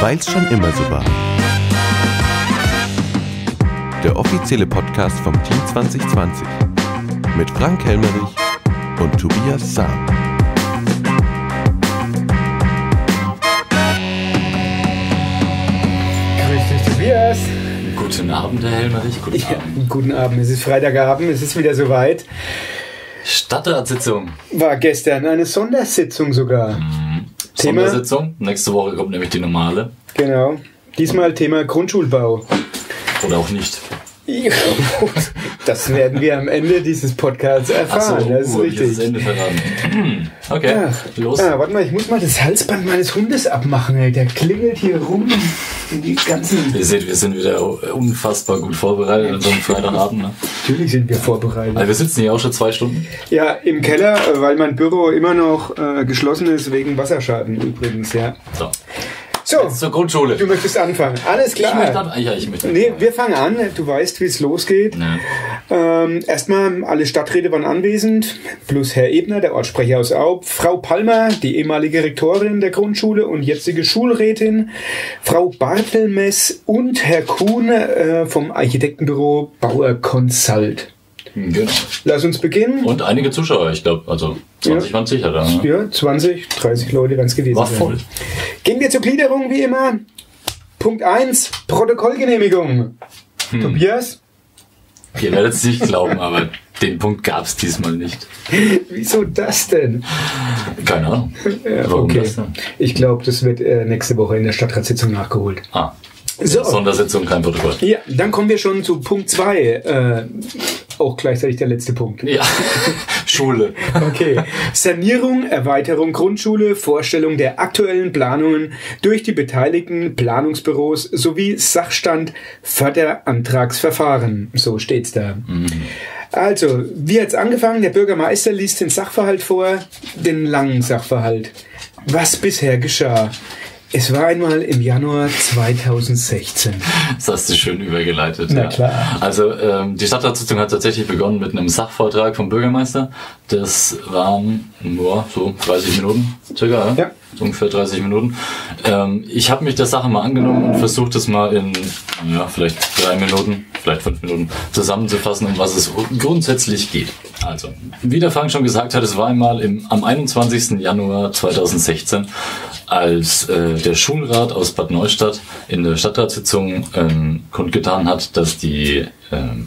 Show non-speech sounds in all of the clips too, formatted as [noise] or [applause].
Weil's schon immer so war. Der offizielle Podcast vom Team 2020 mit Frank Helmerich und Tobias Sam. Grüß dich, Tobias. Guten Abend, Herr Helmerich. Guten Ja, Abend. guten Abend. Es ist Freitagabend, es ist wieder soweit. Stadtratssitzung. War gestern eine Sondersitzung sogar. Thema? Sondersitzung. Nächste Woche kommt nämlich die normale. Genau. Diesmal Thema Grundschulbau. Oder auch nicht. Das werden wir am Ende dieses Podcasts erfahren. das ist uh, richtig. das Ende verraten. [clears throat] Okay, Ach, los. Ah, warte mal, ich muss mal das Halsband meines Hundes abmachen. Ey. Der klingelt hier rum. Die ganzen. Ihr seht, wir sind wieder unfassbar gut vorbereitet an so einem Freitagabend. Ne? Natürlich sind wir vorbereitet. Also wir sitzen hier auch schon zwei Stunden. Ja, im Keller, äh, weil mein Büro immer noch äh, geschlossen ist wegen Wasserschaden übrigens, ja. So, So, jetzt zur Grundschule. du möchtest anfangen. Alles Ich möchte klar. an, ja, ich möchte. Nee, wir fangen an. Du weißt, wie es losgeht. Ja. Ähm, erstmal, alle Stadträte waren anwesend, plus Herr Ebner, der Ortssprecher aus Aub, Frau Palmer, die ehemalige Rektorin der Grundschule und jetzige Schulrätin, Frau Bartelmess und Herr Kuhn äh, vom Architektenbüro Bauer Consult. Genau. Lass uns beginnen. Und einige Zuschauer, ich glaube, also 20 Ja. waren sicher da. Ne? Ja, 20, 30 Leute werden es gewesen War voll. Gehen wir zur Gliederung wie immer. Punkt 1, Protokollgenehmigung. Hm. Tobias, Ihr werdet es nicht glauben, aber den Punkt gab es diesmal nicht. wieso das denn? Keine Ahnung. Ja, Warum okay. das denn? Ich glaube, das wird äh, nächste Woche in der Stadtratssitzung nachgeholt. Ah, So, Sondersitzung, kein Protokoll. ja, dann kommen wir schon zu Punkt 2. Äh, auch gleichzeitig der letzte Punkt. Ja, [laughs] Schule. Okay. Sanierung, Erweiterung Grundschule, Vorstellung der aktuellen Planungen durch die beteiligten Planungsbüros sowie Sachstand Förderantragsverfahren. So steht's da. Also, wie hat's angefangen? Der Bürgermeister liest den Sachverhalt vor, den langen Sachverhalt. Was bisher geschah. Es war einmal im Januar 2016. Das hast du schön übergeleitet. Na ja. klar. Also ähm, die Stadtratssitzung hat tatsächlich begonnen mit einem Sachvortrag vom Bürgermeister. Das waren nur so 30 Minuten circa, Ja. So ungefähr 30 Minuten. Ähm, ich habe mich der Sache mal angenommen und versucht es mal in ja, vielleicht drei Minuten, vielleicht fünf Minuten zusammenzufassen, um was es grundsätzlich geht. Also, wie der Frank schon gesagt hat, es war einmal im, am 21. Januar 2016, als äh, der Schulrat aus Bad Neustadt in der Stadtratssitzung ähm, kundgetan hat, dass die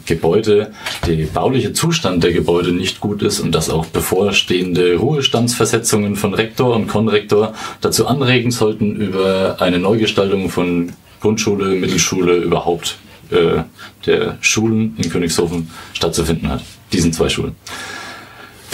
Gebäude, der bauliche Zustand der Gebäude nicht gut ist und dass auch bevorstehende Ruhestandsversetzungen von Rektor und Konrektor dazu anregen sollten, über eine Neugestaltung von Grundschule, Mittelschule überhaupt äh, der Schulen in Königshofen stattzufinden hat. Diesen zwei Schulen.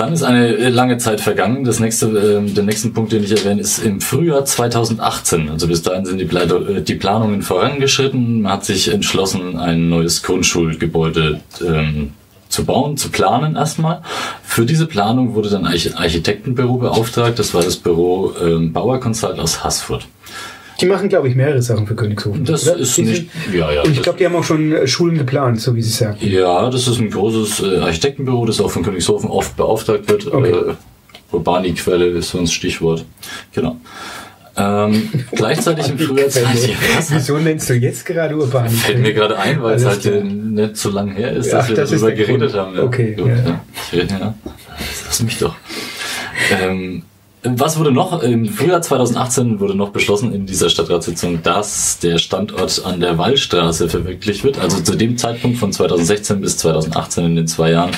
Dann ist eine äh, lange Zeit vergangen. Das nächste, ähm, der nächste Punkt, den ich erwähne, ist im Frühjahr 2018. Also bis dahin sind die, Pleito- äh, die Planungen vorangeschritten. Man hat sich entschlossen, ein neues Grundschulgebäude ähm, zu bauen, zu planen erstmal. Für diese Planung wurde dann ein Arch- Architektenbüro beauftragt. Das war das Büro ähm, Bauer Consult aus Haßfurt. Die machen, glaube ich, mehrere Sachen für Königshofen. Das oder? ist nicht, ja, ja. Und ich glaube, die haben auch schon äh, Schulen geplant, so wie Sie sagen. Ja, das ist ein großes äh, Architektenbüro, das auch von Königshofen oft beauftragt wird. Okay. Äh, Urbani-Quelle ist so ein Stichwort. Genau. Ähm, [laughs] gleichzeitig im Frühjahr? [laughs] Wieso nennst du jetzt gerade Urban? Fällt mir gerade ein, weil es halt klar. äh, nicht so lange her ist, Ach, dass wir das darüber geredet Grund. haben. Ja. Okay, Gut, ja. ja. [laughs] Lass mich doch. Ähm, was wurde noch? Im Frühjahr 2018 wurde noch beschlossen in dieser Stadtratssitzung, dass der Standort an der Wallstraße verwirklicht wird. Also zu dem Zeitpunkt von 2016 bis 2018 in den zwei Jahren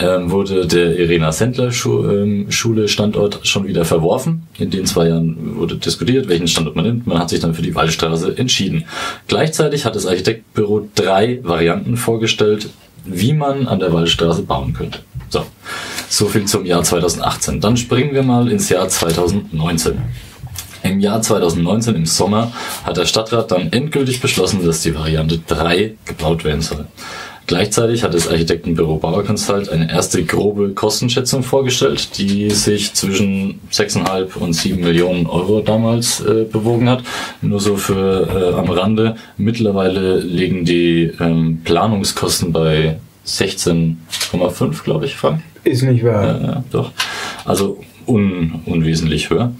ähm, wurde der Irena Sendler ähm, Schule Standort schon wieder verworfen. In den zwei Jahren wurde diskutiert, welchen Standort man nimmt. Man hat sich dann für die Wallstraße entschieden. Gleichzeitig hat das Architektbüro drei Varianten vorgestellt, wie man an der Wallstraße bauen könnte. So, so viel zum Jahr 2018. Dann springen wir mal ins Jahr 2019. Im Jahr 2019, im Sommer, hat der Stadtrat dann endgültig beschlossen, dass die Variante 3 gebaut werden soll. Gleichzeitig hat das Architektenbüro Bauer Consult eine erste grobe Kostenschätzung vorgestellt, die sich zwischen 6,5 und 7 Millionen Euro damals äh, bewogen hat. Nur so für äh, am Rande. Mittlerweile liegen die ähm, Planungskosten bei 16,5, glaube ich, Frank. Ist nicht wahr. Ja, ja, doch. Also un, unwesentlich höher.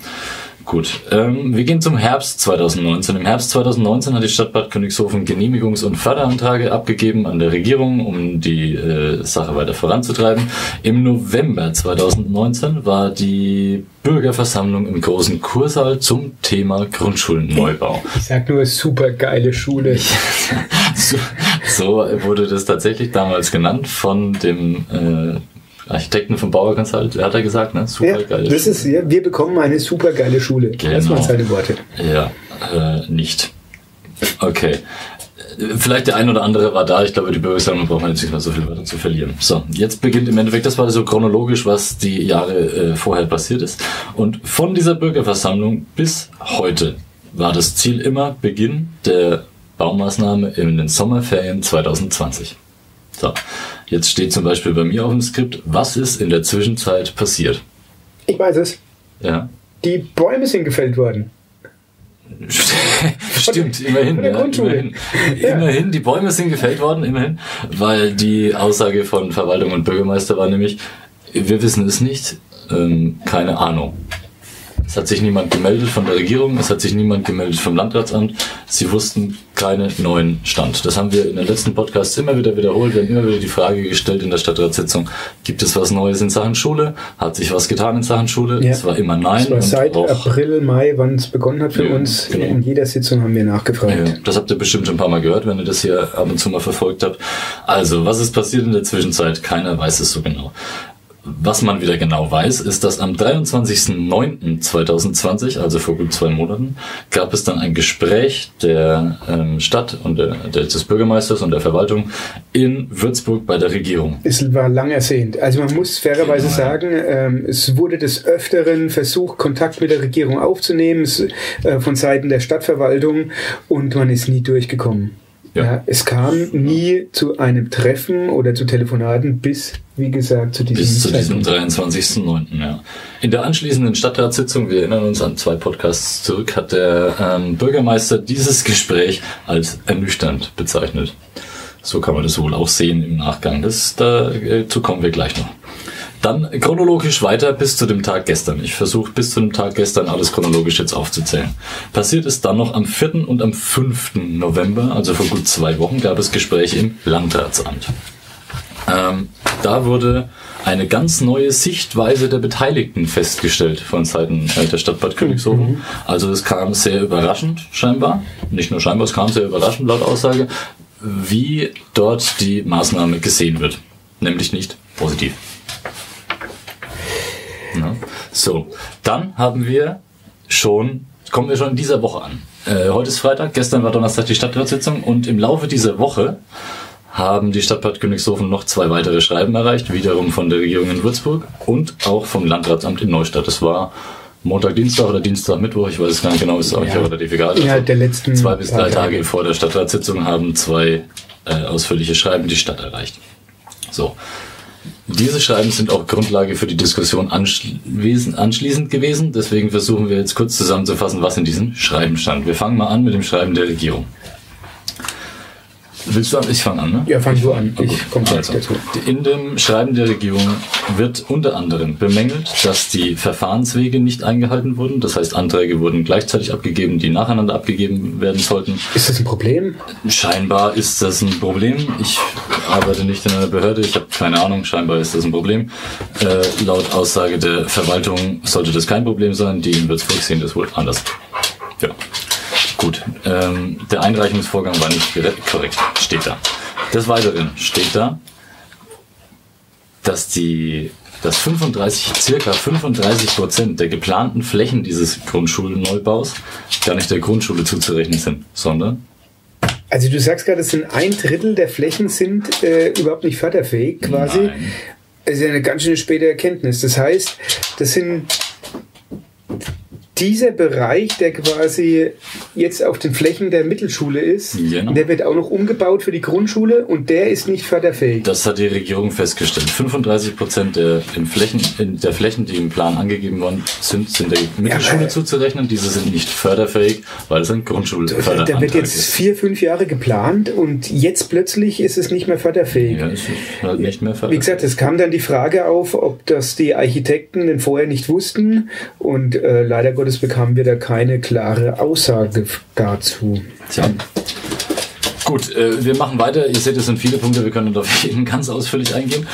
Gut, ähm, wir gehen zum Herbst 2019. Im Herbst 2019 hat die Stadt Bad Königshofen Genehmigungs- und Förderanträge abgegeben an der Regierung, um die äh, Sache weiter voranzutreiben. Im November 2019 war die Bürgerversammlung im großen Kursaal zum Thema Grundschulneubau. Ich sag nur super geile Schule. [laughs] so, so wurde das tatsächlich damals genannt von dem äh, Architekten vom Bauer Consult, hat er gesagt, ne? Super ja, das Schule. Ist, ja, wir bekommen eine super geile Schule. Genau. Das waren seine Worte. Ja, äh, nicht. Okay. Vielleicht der ein oder andere war da. Ich glaube, die Bürgersammlung braucht man jetzt nicht mehr so viel weiter zu verlieren. So, jetzt beginnt im Endeffekt, das war so chronologisch, was die Jahre äh, vorher passiert ist. Und von dieser Bürgerversammlung bis heute war das Ziel immer Beginn der Baumaßnahme in den Sommerferien 2020. So, jetzt steht zum Beispiel bei mir auf dem Skript, was ist in der Zwischenzeit passiert? Ich weiß es. Ja. Die Bäume sind gefällt worden. [laughs] Stimmt, immerhin. Ja, immerhin. Ja. immerhin, die Bäume sind gefällt worden, immerhin, weil die Aussage von Verwaltung und Bürgermeister war nämlich, wir wissen es nicht, ähm, keine Ahnung. Es hat sich niemand gemeldet von der Regierung, es hat sich niemand gemeldet vom Landratsamt. Sie wussten keinen neuen Stand. Das haben wir in den letzten Podcasts immer wieder wiederholt. Wir haben immer wieder die Frage gestellt in der Stadtratssitzung, gibt es was Neues in Sachen Schule? Hat sich was getan in Sachen Schule? Ja. Es war immer nein. Das war seit April, Mai, wann es begonnen hat für ja, uns. Genau. In jeder Sitzung haben wir nachgefragt. Ja, das habt ihr bestimmt schon ein paar Mal gehört, wenn ihr das hier ab und zu mal verfolgt habt. Also, was ist passiert in der Zwischenzeit? Keiner weiß es so genau. Was man wieder genau weiß, ist, dass am 23.09.2020, also vor gut zwei Monaten, gab es dann ein Gespräch der ähm, Stadt und der, des Bürgermeisters und der Verwaltung in Würzburg bei der Regierung. Es war lang ersehnt. Also man muss fairerweise genau. sagen, ähm, es wurde des Öfteren versucht, Kontakt mit der Regierung aufzunehmen äh, von Seiten der Stadtverwaltung und man ist nie durchgekommen. Ja. ja. es kam nie zu einem Treffen oder zu Telefonaten bis, wie gesagt, zu diesem Bis zu diesem 23.09. Ja. In der anschließenden Stadtratssitzung, wir erinnern uns an zwei Podcasts zurück, hat der ähm, Bürgermeister dieses Gespräch als ernüchternd bezeichnet. So kann man das wohl auch sehen im Nachgang. Das, dazu kommen wir gleich noch. Dann chronologisch weiter bis zu dem Tag gestern. Ich versuche bis zu dem Tag gestern alles chronologisch jetzt aufzuzählen. Passiert ist dann noch am 4. und am 5. November, also vor gut zwei Wochen, gab es Gespräche im Landratsamt. Ähm, da wurde eine ganz neue Sichtweise der Beteiligten festgestellt von Seiten äh, der Stadt Bad Königshofen. Mhm. Also es kam sehr überraschend scheinbar, nicht nur scheinbar, es kam sehr überraschend laut Aussage, wie dort die Maßnahme gesehen wird. Nämlich nicht positiv. Ne? So, dann haben wir schon, kommen wir schon in dieser Woche an. Äh, heute ist Freitag, gestern war Donnerstag die Stadtratssitzung und im Laufe dieser Woche haben die Stadtbad Königshofen noch zwei weitere Schreiben erreicht, wiederum von der Regierung in Würzburg und auch vom Landratsamt in Neustadt. Das war Montag, Dienstag oder Dienstag, Mittwoch, ich weiß es gar nicht genau, ist auch ja. relativ egal. Innerhalb der letzten zwei bis drei Tage vor der Stadtratssitzung haben zwei äh, ausführliche Schreiben die Stadt erreicht. So, diese Schreiben sind auch Grundlage für die Diskussion anschließend gewesen. Deswegen versuchen wir jetzt kurz zusammenzufassen, was in diesen Schreiben stand. Wir fangen mal an mit dem Schreiben der Regierung. Willst du an? Ich fange an, ne? Ja, fang du an. Ich komme also, dazu. In dem Schreiben der Regierung wird unter anderem bemängelt, dass die Verfahrenswege nicht eingehalten wurden. Das heißt, Anträge wurden gleichzeitig abgegeben, die nacheinander abgegeben werden sollten. Ist das ein Problem? Scheinbar ist das ein Problem. Ich arbeite nicht in einer Behörde, ich habe keine Ahnung. Scheinbar ist das ein Problem. Äh, laut Aussage der Verwaltung sollte das kein Problem sein. Die in Würzburg sehen das wohl anders. Ja. Gut, ähm, der Einreichungsvorgang war nicht korrekt, steht da. Des Weiteren steht da, dass die dass 35, circa 35 Prozent der geplanten Flächen dieses Grundschulneubaus gar nicht der Grundschule zuzurechnen sind, sondern also du sagst gerade, es sind ein Drittel der Flächen sind äh, überhaupt nicht förderfähig, quasi. Nein. Das ist ja eine ganz schöne späte Erkenntnis. Das heißt, das sind dieser Bereich, der quasi jetzt auf den Flächen der Mittelschule ist, genau. der wird auch noch umgebaut für die Grundschule und der ist nicht förderfähig. Das hat die Regierung festgestellt. 35 Prozent der, Flächen, der Flächen, die im Plan angegeben worden sind, sind der Mittelschule ja, zuzurechnen. Diese sind nicht förderfähig, weil es ein Grundschulförderantrag ist. Da wird jetzt ist. vier, fünf Jahre geplant und jetzt plötzlich ist es nicht mehr förderfähig. Ja, halt nicht mehr förderfähig. Wie gesagt, es kam dann die Frage auf, ob das die Architekten denn vorher nicht wussten und äh, leider Gottes Gottes bekamen wir da keine klare Aussage dazu. Tja. Gut, äh, wir machen weiter. Ihr seht, es sind viele Punkte, wir können auf [laughs] jeden ganz ausführlich eingehen.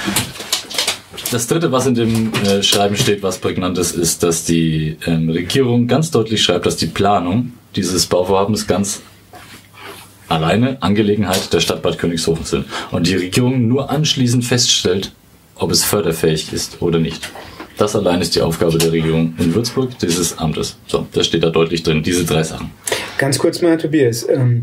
Das dritte, was in dem äh, Schreiben steht, was prägnant ist, ist, dass die ähm, Regierung ganz deutlich schreibt, dass die Planung dieses Bauvorhabens ganz alleine Angelegenheit der Stadt Bad Königshofen sind und die Regierung nur anschließend feststellt, ob es förderfähig ist oder nicht. Das allein ist die Aufgabe der Regierung in Würzburg, dieses Amtes. So, das steht da deutlich drin, diese drei Sachen. Ganz kurz mal, Tobias, ähm,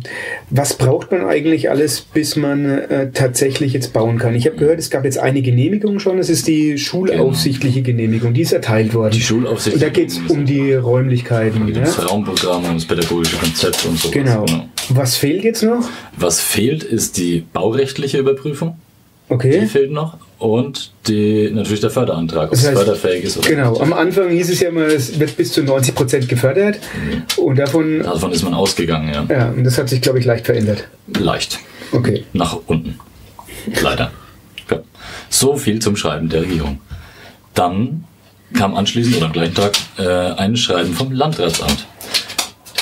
was braucht man eigentlich alles, bis man äh, tatsächlich jetzt bauen kann? Ich habe gehört, es gab jetzt eine Genehmigung schon, es ist die schulaufsichtliche Genehmigung, die ist erteilt worden. Die schulaufsichtliche Und da geht es um die Räumlichkeiten. Ja? das Raumprogramm und das pädagogische Konzept und so. Genau. Was fehlt jetzt noch? Was fehlt, ist die baurechtliche Überprüfung. Die Okay. fehlt noch. Und die, natürlich der Förderantrag, ob Das es heißt- förderfähig ist oder Genau, nicht. am Anfang hieß es ja immer, es wird bis zu 90 Prozent gefördert. Und davon, Davon ist man ausgegangen, ja. ja, und das hat sich, glaube ich, leicht verändert. Leicht. Okay. Nach unten. Leider. Ja. So viel zum Schreiben der Regierung. Dann kam anschließend oder am gleichen Tag äh, ein Schreiben vom Landratsamt.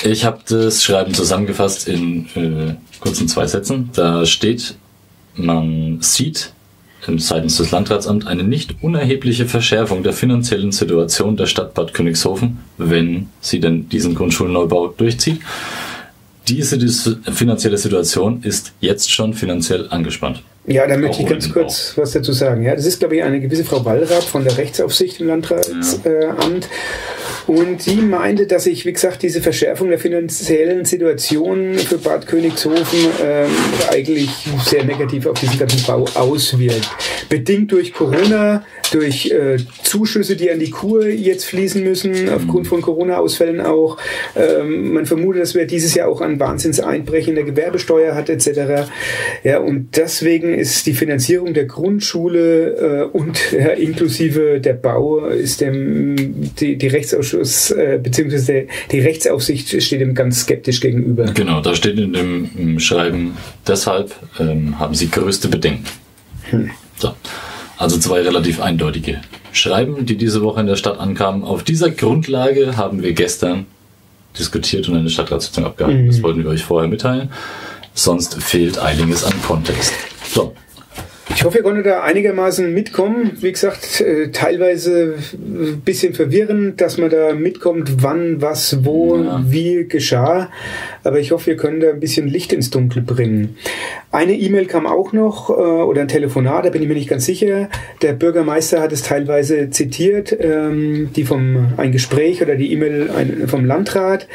Ich habe das Schreiben zusammengefasst in äh, kurzen zwei Sätzen. Da steht, man sieht seitens des Landratsamts eine nicht unerhebliche Verschärfung der finanziellen Situation der Stadt Bad Königshofen, wenn sie denn diesen Grundschulneubau durchzieht. Diese dis- finanzielle Situation ist jetzt schon finanziell angespannt. Ja, da möchte ich ganz kurz was dazu sagen. Ja, das ist, glaube ich, eine gewisse Frau Wallrath von der Rechtsaufsicht im Landratsamt. Amt. und sie meinte, dass sich, wie gesagt, diese Verschärfung der finanziellen Situation für Bad Königshofen ähm, eigentlich sehr negativ auf diesen ganzen Bau auswirkt. Bedingt durch Corona, durch äh, Zuschüsse, die an die Kur jetzt fließen müssen, aufgrund von Corona-Ausfällen auch. Ähm, man vermutet, dass wir dieses Jahr auch ein Wahnsinnseinbrechen der Gewerbesteuer hat etc. Ja, und deswegen ist die Finanzierung der Grundschule äh, und ja, inklusive der Bau ist dem die, die Rechtsausschuss äh, der, die Rechtsaufsicht steht dem ganz skeptisch gegenüber. Genau, da steht in dem im Schreiben, deshalb ähm, haben sie größte Bedenken. So. Also zwei relativ eindeutige Schreiben, die diese Woche in der Stadt ankamen. Auf dieser Grundlage haben wir gestern diskutiert und eine Stadtratssitzung abgehalten. Das wollten wir euch vorher mitteilen. Sonst fehlt einiges an Kontext. So, Ich hoffe, ihr konntet da einigermaßen mitkommen. Wie gesagt, äh, teilweise ein bisschen verwirrend, dass man da mitkommt, wann, was, wo, Ja. wie geschah. Aber ich hoffe, wir können da ein bisschen Licht ins Dunkel bringen. Eine E-Mail kam auch noch äh, oder ein Telefonat, da bin ich mir nicht ganz sicher. Der Bürgermeister hat es teilweise zitiert, ähm, die vom ein Gespräch oder die E-Mail vom Landrat,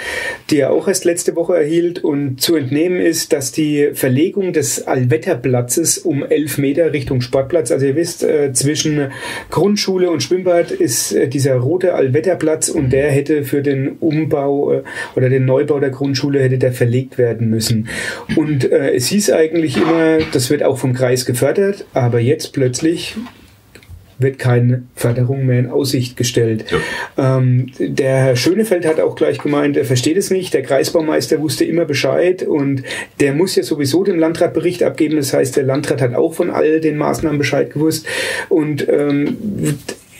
die er auch erst letzte Woche erhielt und zu entnehmen ist, dass die Verlegung des Allwetterplatzes um 11 Meter Richtung Sportplatz, also ihr wisst, äh, zwischen Grundschule und Schwimmbad ist äh, dieser rote Allwetterplatz und der hätte für den Umbau oder den Neubau der Grundschule hätte der verlegt werden müssen. Und äh, es hieß eigentlich immer, das wird auch vom Kreis gefördert, aber jetzt plötzlich wird keine Förderung mehr in Aussicht gestellt. Ähm, der Herr Schönefeld hat auch gleich gemeint, er versteht es nicht. Der Kreisbaumeister wusste immer Bescheid und der muss ja sowieso dem Landrat Bericht abgeben. Das heißt, der Landrat hat auch von all den Maßnahmen Bescheid gewusst. Und ähm,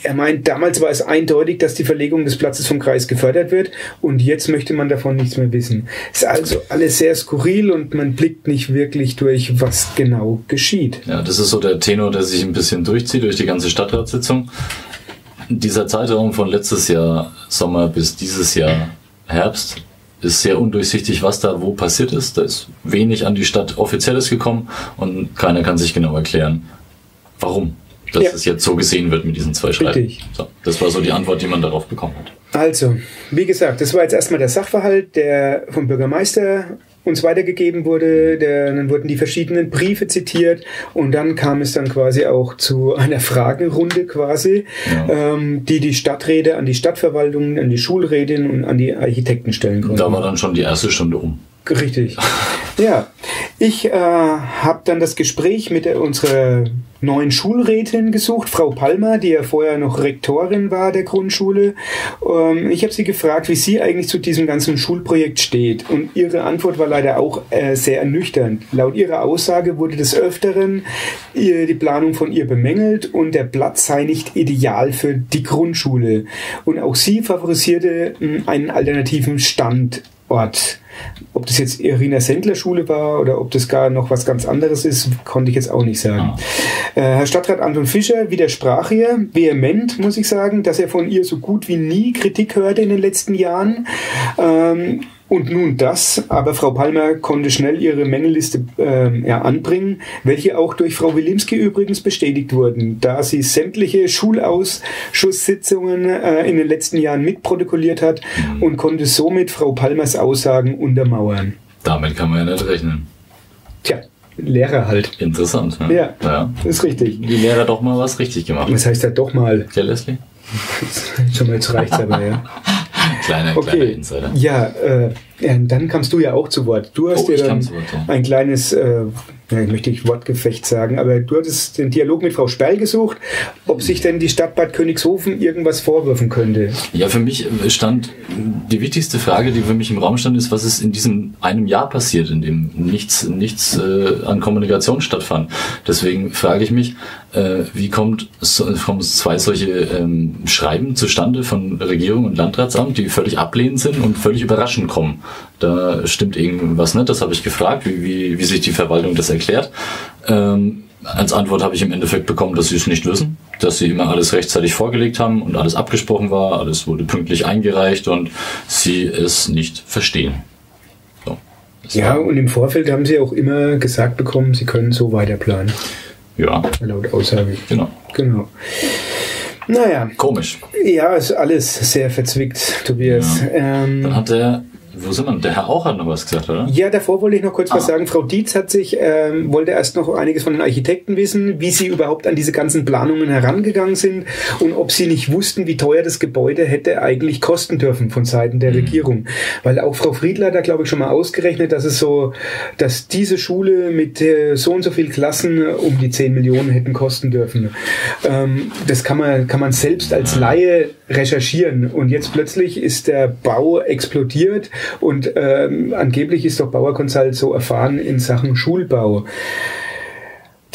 er meint, damals war es eindeutig, dass die Verlegung des Platzes vom Kreis gefördert wird und jetzt möchte man davon nichts mehr wissen. Es ist also alles sehr skurril und man blickt nicht wirklich durch, was genau geschieht. Ja, das ist so der Tenor, der sich ein bisschen durchzieht durch die ganze Stadtratssitzung. Dieser Zeitraum von letztes Jahr Sommer bis dieses Jahr Herbst ist sehr undurchsichtig, was da wo passiert ist. Da ist wenig an die Stadt Offizielles gekommen und keiner kann sich genau erklären, warum dass Ja. es jetzt so gesehen wird mit diesen zwei Schreiben. Richtig. So, das war so die Antwort, die man darauf bekommen hat. Also, wie gesagt, das war jetzt erstmal der Sachverhalt, der vom Bürgermeister uns weitergegeben wurde. Der, dann wurden die verschiedenen Briefe zitiert und dann kam es dann quasi auch zu einer Fragenrunde quasi, Ja. ähm, die die Stadträte an die Stadtverwaltung, an die Schulrätin und an die Architekten stellen konnten. Da war dann schon die erste Stunde um. Richtig. Ja, ich äh, habe dann das Gespräch mit unserer neuen Schulrätin gesucht, Frau Palmer, die ja vorher noch Rektorin war der Grundschule. Ähm, ich habe sie gefragt, wie sie eigentlich zu diesem ganzen Schulprojekt steht. Und ihre Antwort war leider auch äh, sehr ernüchternd. Laut ihrer Aussage wurde des Öfteren ihr, die Planung von ihr bemängelt und der Platz sei nicht ideal für die Grundschule. Und auch sie favorisierte mh, einen alternativen Standort. Ob das jetzt Irina Sendler Schule war oder ob das gar noch was ganz anderes ist, konnte ich jetzt auch nicht sagen. Äh, Herr Stadtrat Anton Fischer widersprach ihr vehement, muss ich sagen, dass er von ihr so gut wie nie Kritik hörte in den letzten Jahren. Ähm, und nun das, aber Frau Palmer konnte schnell ihre Mängelliste äh, ja, anbringen, welche auch durch Frau Wilimski übrigens bestätigt wurden, da sie sämtliche Schulausschusssitzungen äh, in den letzten Jahren mitprotokolliert hat und konnte somit Frau Palmers Aussagen untermauern. Damit kann man ja nicht rechnen. Tja, Lehrer halt. Interessant. Ne? Ja, ja. ist richtig. Die Lehrer doch mal was richtig gemacht. Was heißt ja doch mal? Ja, Leslie? [laughs] Schon mal jetzt reicht's aber, ja. [laughs] Kleiner, kleiner Okay. Insider. Ja, äh, dann kamst du ja auch zu Wort. Du hast Oh, dir dann Wort, ja. ein kleines, äh, ich möchte nicht Wortgefecht sagen, aber du hattest den Dialog mit Frau Sperl gesucht, ob sich denn die Stadt Bad Königshofen irgendwas vorwürfen könnte. Ja, für mich stand die wichtigste Frage, die für mich im Raum stand, ist, was ist in diesem einem Jahr passiert, in dem nichts, nichts äh, an Kommunikation stattfand. Deswegen frage ich mich, äh, wie kommt so, kommen zwei solche ähm, Schreiben zustande von Regierung und Landratsamt, die völlig ablehnend sind und völlig überraschend kommen. Da stimmt irgendwas nicht, das habe ich gefragt, wie, wie, wie sich die Verwaltung das erklärt. Ähm, als Antwort habe ich im Endeffekt bekommen, dass sie es nicht wissen, dass sie immer alles rechtzeitig vorgelegt haben und alles abgesprochen war, alles wurde pünktlich eingereicht und sie es nicht verstehen. So. Ja, und im Vorfeld haben sie auch immer gesagt bekommen, sie können so weiter planen, ja, laut Aussage. genau. Genau. Naja, Komisch. ja, ist alles sehr verzwickt, Tobias. Ähm, Dann hat der, wo sind wir? Der Herr auch hat noch was gesagt, oder? Ja, davor wollte ich noch kurz was Ah. sagen. Frau Dietz hat sich, ähm, wollte erst noch einiges von den Architekten wissen, wie sie überhaupt an diese ganzen Planungen herangegangen sind und ob sie nicht wussten, wie teuer das Gebäude hätte eigentlich kosten dürfen von Seiten Mhm. der Regierung. Weil auch Frau Friedler hat da, glaube ich, schon mal ausgerechnet, dass es so, dass diese Schule mit äh, so und so viel Klassen äh, um die 10 Millionen hätten kosten dürfen. Ähm, das kann man, kann man selbst als Laie recherchieren. Und jetzt plötzlich ist der Bau explodiert und ähm, angeblich ist doch Bauer Consult so erfahren in Sachen Schulbau.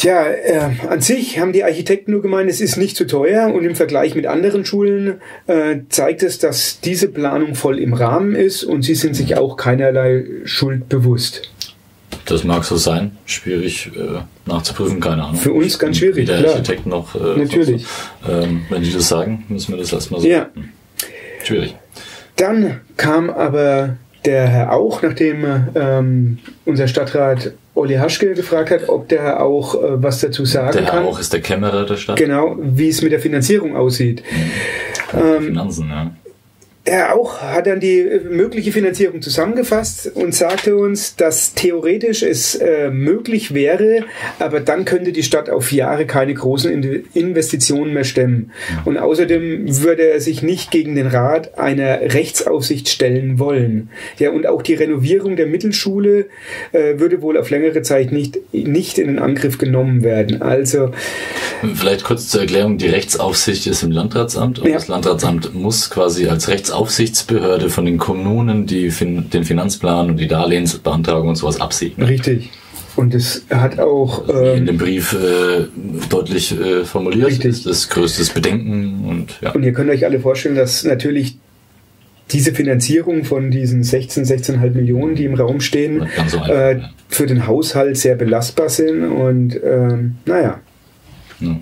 Tja, äh, an sich haben die Architekten nur gemeint, es ist nicht zu teuer und im Vergleich mit anderen Schulen äh, zeigt es, dass diese Planung voll im Rahmen ist und sie sind sich auch keinerlei Schuld bewusst. Das mag so sein. Schwierig äh, nachzuprüfen, keine Ahnung. Für uns ganz schwierig, weder klar. Architekt noch. Äh, Natürlich. was. Ähm, wenn die das sagen, müssen wir das erstmal so. Ja. Hm. Schwierig. Dann kam aber der Herr Auch, nachdem ähm, unser Stadtrat Olli Haschke gefragt hat, ob der Herr Auch äh, was dazu sagen Der Herr kann. auch ist der Kämmerer der Stadt. Genau, wie es mit der Finanzierung aussieht. Finanzen, ja. Er auch hat dann die äh, mögliche Finanzierung zusammengefasst und sagte uns, dass theoretisch es äh, möglich wäre, aber dann könnte die Stadt auf Jahre keine großen In Investitionen mehr stemmen. Und außerdem würde er sich nicht gegen den Rat einer Rechtsaufsicht stellen wollen. Ja, und auch die Renovierung der Mittelschule äh, würde wohl auf längere Zeit nicht, nicht in den Angriff genommen werden. Also, Vielleicht kurz zur Erklärung, die Rechtsaufsicht ist im Landratsamt und Ja. das Landratsamt muss quasi als Rechtsaufsichtsbehörde von den Kommunen die fin den Finanzplan und die Darlehensbeantragung und sowas absegnen. richtig. Und es hat auch... Wie in Ähm, dem Brief äh, deutlich äh, formuliert Richtig. ist das größtes Bedenken und ja. Und ihr könnt euch alle vorstellen, dass natürlich diese Finanzierung von diesen 16, 16,5 Millionen, die im Raum stehen, so einfach, äh, ja. für den Haushalt sehr belastbar sind. Und ähm, naja. Ja.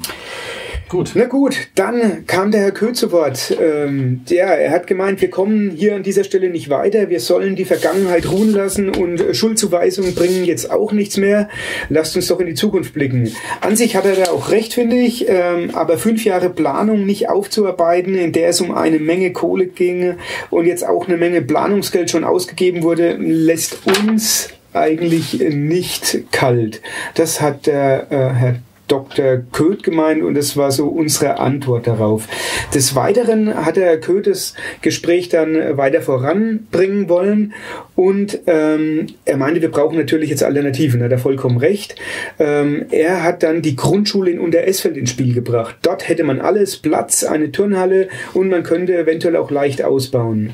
Gut. Na gut, dann kam der Herr Köh zu Wort. Ähm, ja, er hat gemeint, wir kommen hier an dieser Stelle nicht weiter. Wir sollen die Vergangenheit ruhen lassen und Schuldzuweisungen bringen jetzt auch nichts mehr. Lasst uns doch in die Zukunft blicken. An sich hat er da auch recht, finde ich. Ähm, aber fünf Jahre Planung nicht aufzuarbeiten, in der es um eine Menge Kohle ging und jetzt auch eine Menge Planungsgeld schon ausgegeben wurde, lässt uns eigentlich nicht kalt. Das hat der äh, Herr Dr. Köth gemeint und das war so unsere Antwort darauf. Des Weiteren hat Herr Köth das Gespräch dann weiter voranbringen wollen und ähm, er meinte, wir brauchen natürlich jetzt Alternativen, hat er vollkommen recht. Ähm, er hat dann die Grundschule in Unteresfeld ins Spiel gebracht. Dort hätte man alles, Platz, eine Turnhalle und man könnte eventuell auch leicht ausbauen.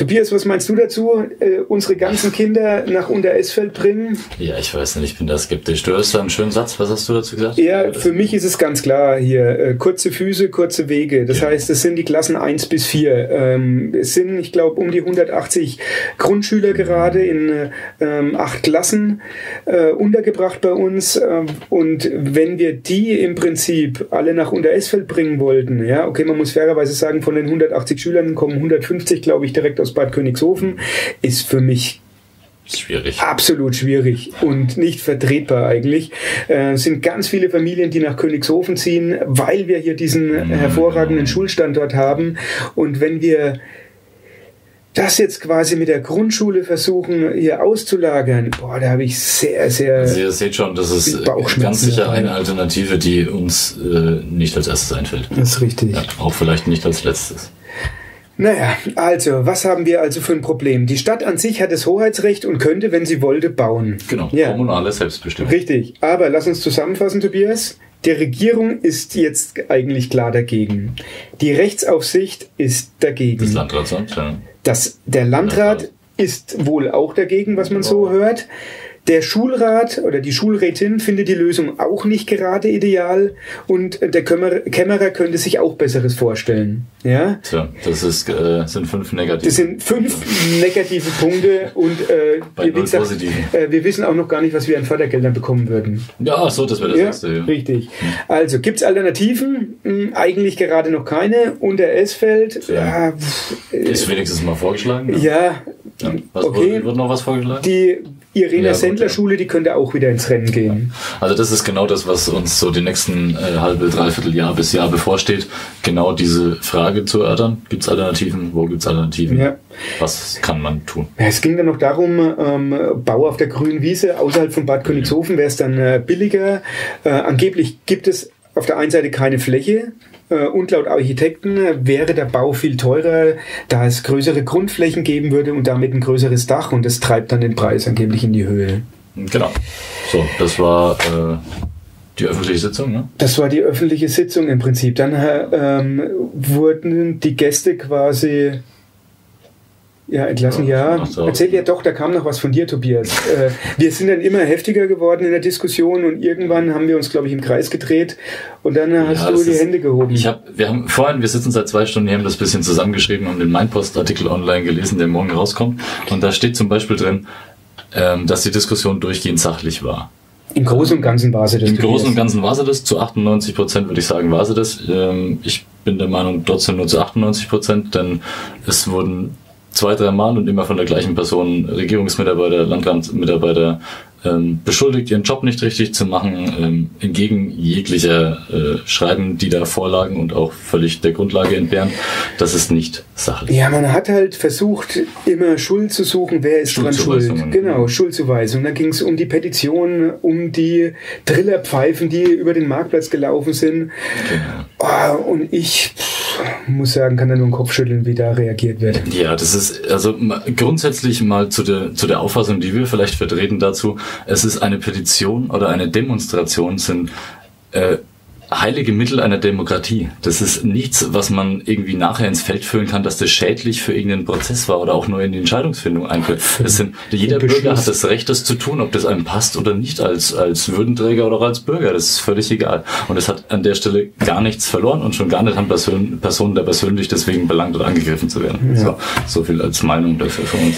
Tobias, was meinst du dazu? Äh, unsere ganzen Kinder nach Unteresfeld bringen? Ja, ich weiß nicht, ich bin da skeptisch. Du hast da einen schönen Satz, was hast du dazu gesagt? Ja, für mich ist es ganz klar hier, äh, kurze Füße, kurze Wege. Das ja. heißt, es sind die Klassen 1 bis 4. Ähm, es sind, ich glaube, um die 180 Grundschüler gerade in ähm, acht Klassen äh, untergebracht bei uns. Ähm, und wenn wir die im Prinzip alle nach Unteresfeld bringen wollten, ja, okay, man muss fairerweise sagen, von den 180 Schülern kommen 150, glaube ich, direkt aus aus Bad Königshofen ist für mich Schwierig. Absolut schwierig und nicht vertretbar eigentlich. Äh, es sind ganz viele Familien, die nach Königshofen ziehen, weil wir hier diesen mhm. hervorragenden Schulstandort haben. Und wenn wir das jetzt quasi mit der Grundschule versuchen, hier auszulagern, boah, da habe ich sehr, sehr. Also ihr seht schon, das ist ganz sicher eine Alternative, die uns äh, nicht als erstes einfällt. Das ist richtig. Ja, auch vielleicht nicht als letztes. Naja, also, was haben wir also für ein Problem? Die Stadt an sich hat das Hoheitsrecht und könnte, wenn sie wollte, bauen. Genau, ja. kommunale Selbstbestimmung. Richtig, aber lass uns zusammenfassen, Tobias. Die Regierung ist jetzt eigentlich klar dagegen. Die Rechtsaufsicht ist dagegen. Das Landratsamt, ja. Das, der Landrat ist wohl auch dagegen, was man so hört. Der Schulrat oder die Schulrätin findet die Lösung auch nicht gerade ideal und der Kämmerer könnte sich auch Besseres vorstellen. Ja? Tja, das ist, äh, sind fünf negative. Das sind fünf negative Punkte und äh, wir, gesagt, äh, wir, wissen auch noch gar nicht, was wir an Fördergeldern bekommen würden. Ja, so, das wäre das ja, erste. Ja. Richtig. Hm. Also, gibt es Alternativen? Hm, eigentlich gerade noch keine. Unter Esfeld. Ja, ja, ist wenigstens mal vorgeschlagen. Ja. ja. Was, okay. Wird noch was vorgeschlagen? Die Irena ja, Sendler Schule, die könnte auch wieder ins Rennen gehen. Also das ist genau das, was uns so die nächsten äh, halbe, dreiviertel Jahr bis Jahr bevorsteht. Genau diese Frage zu erörtern. Gibt es Alternativen? Wo gibt es Alternativen? Ja. Was kann man tun? Ja, es ging dann noch darum, ähm, Bau auf der grünen Wiese außerhalb von Bad Königshofen wäre es dann äh, billiger. Äh, angeblich gibt es auf der einen Seite keine Fläche, und laut Architekten wäre der Bau viel teurer, da es größere Grundflächen geben würde und damit ein größeres Dach und das treibt dann den Preis angeblich in die Höhe. Genau. So, das war äh, die öffentliche Sitzung, ne? Das war die öffentliche Sitzung im Prinzip. Dann äh, ähm, wurden die Gäste quasi ja, entlassen, ja. So. Erzähl ja doch, da kam noch was von dir, Tobias. [laughs] äh, wir sind dann immer heftiger geworden in der Diskussion und irgendwann haben wir uns, glaube ich, im Kreis gedreht und dann hast ja, du die ist, Hände gehoben. Ich habe, wir haben vorhin, wir sitzen seit zwei Stunden, wir haben das bisschen zusammengeschrieben, haben den Mindpost-Artikel online gelesen, der morgen rauskommt. Und da steht zum Beispiel drin, ähm, dass die Diskussion durchgehend sachlich war. Im Großen und Ganzen war sie das. Im Großen und Ganzen war sie das. Zu 98 Prozent würde ich sagen, war sie das. Ähm, ich bin der Meinung, trotzdem nur zu 98 Prozent, denn es wurden zwei, drei Mal und immer von der gleichen Person, Regierungsmitarbeiter, Landratmitarbeiter, ähm, beschuldigt, ihren Job nicht richtig zu machen, ähm, entgegen jeglicher äh, Schreiben, die da vorlagen und auch völlig der Grundlage entbehren. Das ist nicht sachlich. Ja, man hat halt versucht, immer Schuld zu suchen, wer ist dran schuld. Genau, Schuldzuweisung. Da ging es um die Petition, um die Trillerpfeifen, die über den Marktplatz gelaufen sind. Genau. Oh, und ich pff, muss sagen, kann da nur den Kopf schütteln, wie da reagiert wird. Ja, das ist also grundsätzlich mal zu der, zu der Auffassung, die wir vielleicht vertreten dazu, es ist eine Petition oder eine Demonstration, sind äh, heilige Mittel einer Demokratie. Das ist nichts, was man irgendwie nachher ins Feld führen kann, dass das schädlich für irgendeinen Prozess war oder auch nur in die Entscheidungsfindung. Es sind, jeder Bürger hat das Recht, das zu tun, ob das einem passt oder nicht, als, als Würdenträger oder als Bürger. Das ist völlig egal. Und es hat an der Stelle gar nichts verloren und schon gar nicht an Person, Personen da persönlich deswegen belangt oder angegriffen zu werden. Ja. So, so viel als Meinung dafür von uns.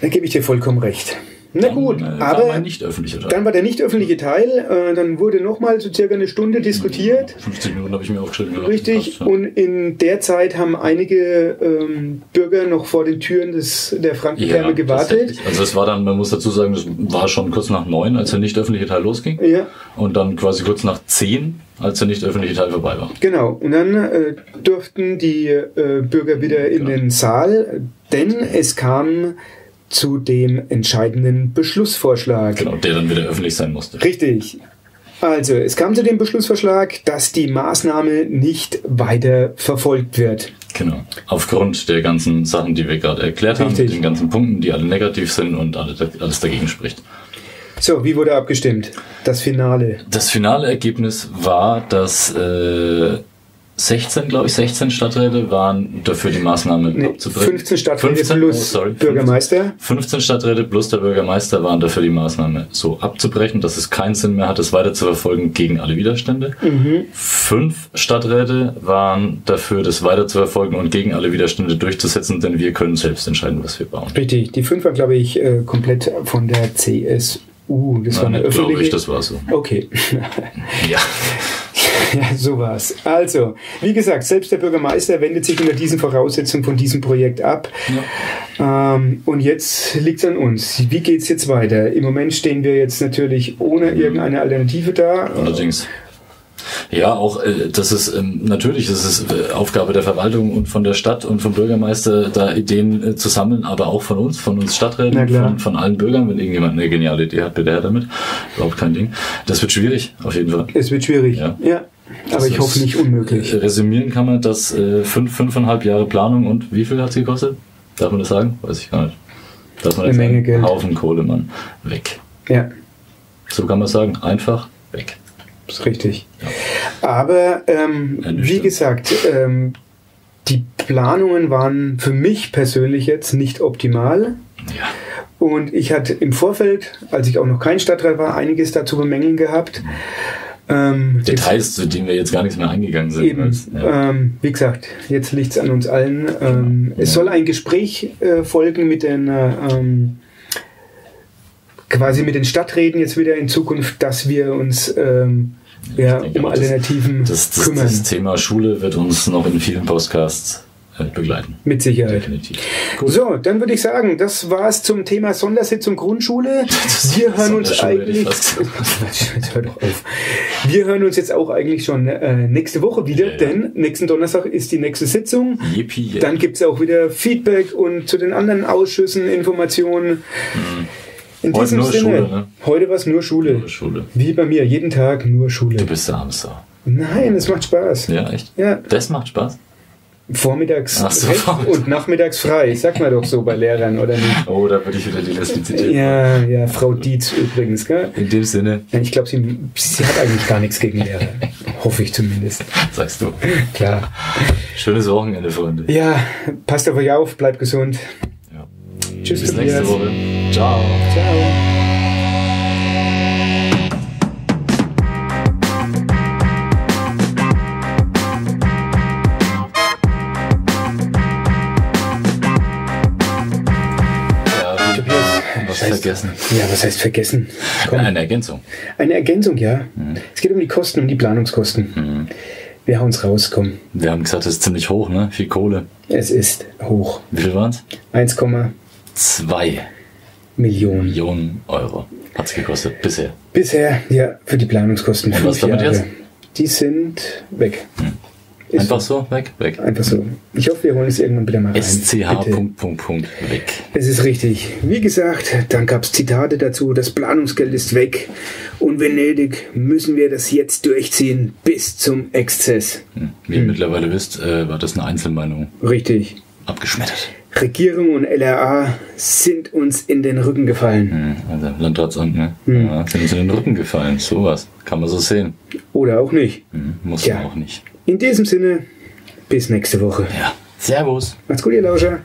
Da gebe ich dir vollkommen recht. Na gut, dann, äh, aber dann war der nicht öffentliche Teil, äh, dann wurde nochmal so circa eine Stunde diskutiert. 15 Minuten habe ich mir aufgeschrieben. Richtig, ja. und in der Zeit haben einige ähm, Bürger noch vor den Türen des, der Frankentherme ja, gewartet. Also es war dann, man muss dazu sagen, das war schon kurz nach neun, als der nicht öffentliche Teil losging. Ja. Und dann quasi kurz nach zehn, als der nicht öffentliche Teil vorbei war. Genau, und dann äh, durften die äh, Bürger wieder in genau. den Saal, denn es kam zu dem entscheidenden Beschlussvorschlag. Genau, der dann wieder öffentlich sein musste. Richtig. Also, es kam zu dem Beschlussvorschlag, dass die Maßnahme nicht weiter verfolgt wird. Genau. Aufgrund der ganzen Sachen, die wir gerade erklärt haben, Richtig. den ganzen Punkten, die alle negativ sind und alle, alles dagegen spricht. So, wie wurde abgestimmt? Das Finale. Das finale Ergebnis war, dass äh, 16, glaube ich, 16 Stadträte waren dafür, die Maßnahme Nee, abzubrechen. 15 Stadträte 15, plus oh, sorry, Bürgermeister. 15 Stadträte plus der Bürgermeister waren dafür, die Maßnahme so abzubrechen, dass es keinen Sinn mehr hat, es weiter zu verfolgen gegen alle Widerstände. Mhm. Fünf Stadträte waren dafür, das weiter zu verfolgen und gegen alle Widerstände durchzusetzen, denn wir können selbst entscheiden, was wir bauen. Richtig. Die fünf war, glaube ich, äh, komplett von der CSU. Das war Nein, eine nicht, glaube öffentliche. ich, das war so. Okay. Ja. [laughs] Ja, so war's. Also, wie gesagt, selbst der Bürgermeister wendet sich unter diesen Voraussetzungen von diesem Projekt ab. Ähm, und jetzt liegt's an uns. Wie geht's jetzt weiter? Im Moment stehen wir jetzt natürlich ohne irgendeine Alternative da. Allerdings. Ja, auch äh, das ist ähm, natürlich, das ist äh, Aufgabe der Verwaltung und von der Stadt und vom Bürgermeister, da Ideen äh, zu sammeln, aber auch von uns, von uns Stadträten, von, von allen Bürgern, wenn irgendjemand eine geniale Idee hat, bitte her damit. Überhaupt kein Ding. Das wird schwierig, auf jeden Fall. Es wird schwierig. Ja. Ja. Aber Das ich hoffe nicht unmöglich. Äh, Resümieren kann man, dass äh, fünf, fünfeinhalb Jahre Planung und wie viel hat sie gekostet? Darf man das sagen? Weiß ich gar nicht. Darf man Eine das Menge sagen? Geld. Haufen Kohle, Mann. Weg. Ja. So kann man sagen. Einfach weg. ist richtig. Aber ähm, Ja, wie gesagt, ähm, die Planungen waren für mich persönlich jetzt nicht optimal. Ja. Und ich hatte im Vorfeld, als ich auch noch kein Stadtrat war, einiges dazu bemängeln gehabt. Ähm, Details, zu denen wir jetzt gar nichts mehr eingegangen sind. Eben, ja. ähm, wie gesagt, jetzt liegt es an uns allen. Ähm, es soll ein Gespräch äh, folgen mit den äh, ähm, quasi mit den Stadträten jetzt wieder in Zukunft, dass wir uns ähm, ja, denke, um Alternativen Das, das, kümmern. das Thema Schule wird uns noch in vielen Podcasts begleiten. mit Sicherheit. Definitiv. Gut. So, dann würde ich sagen, das war's zum Thema Sondersitzung Grundschule. [laughs] Wir hören uns eigentlich. [laughs] hör doch auf. Wir hören uns jetzt auch eigentlich schon äh, nächste Woche wieder, Ja, denn nächsten Donnerstag ist die nächste Sitzung. Yippie, yeah. Dann gibt's auch wieder Feedback und zu den anderen Ausschüssen Informationen. In Heute diesem nur Sinne, Schule, ne? heute war's nur Schule. Nur Schule. Wie bei mir, jeden Tag nur Schule. Du bist der Sau. Nein, es macht Spaß. Ja, echt? Ja, Das macht Spaß. Vormittags so. recht und nachmittags frei. Sagt man doch so bei Lehrern, oder nicht? Oh, da würde ich wieder die Leslie zitieren. Ja, ja, Frau Dietz übrigens, gell? In dem Sinne, Ich glaube, sie, sie hat eigentlich gar nichts gegen Lehrer. [laughs] Hoffe ich zumindest. sagst du. Klar. Schönes Wochenende, Freunde. Ja, passt auf euch auf, bleibt gesund. Ja. Tschüss, Bis nächste. Woche. Ciao. Ciao. Scheiße. vergessen. Ja, was heißt vergessen? Komm. Eine Ergänzung. Eine Ergänzung, ja. Mhm. Es geht um die Kosten, um die Planungskosten. Wir hauen's raus, komm. Wir haben gesagt, das ist ziemlich hoch, ne? Viel Kohle. Es ist hoch. Wie viel waren es? 1, Zwei Millionen. Millionen Euro hat es gekostet bisher. Bisher, ja, für die Planungskosten. Und was damit Jahre. jetzt? Die sind weg. Ist Einfach so, weg, weg. Einfach so. Ich hoffe, wir holen es irgendwann wieder mal rein. SCH. Punkt, Punkt, Punkt, weg. Es ist richtig. Wie gesagt, dann gab es Zitate dazu, das Planungsgeld ist weg und wenn nötig, müssen wir das jetzt durchziehen bis zum Exzess. Hm. Wie ihr mittlerweile wisst, äh, war das eine Einzelmeinung. Richtig. Abgeschmettert. Regierung und LRA sind uns in den Rücken gefallen. Hm, Also Landratsamt, ne? Hm. Ja, sind uns in den Rücken gefallen. Sowas. Kann man so sehen. Oder auch nicht. Hm, muss man auch nicht. In diesem Sinne, bis nächste Woche. Ja. Servus. Macht's gut, ihr Lauscher.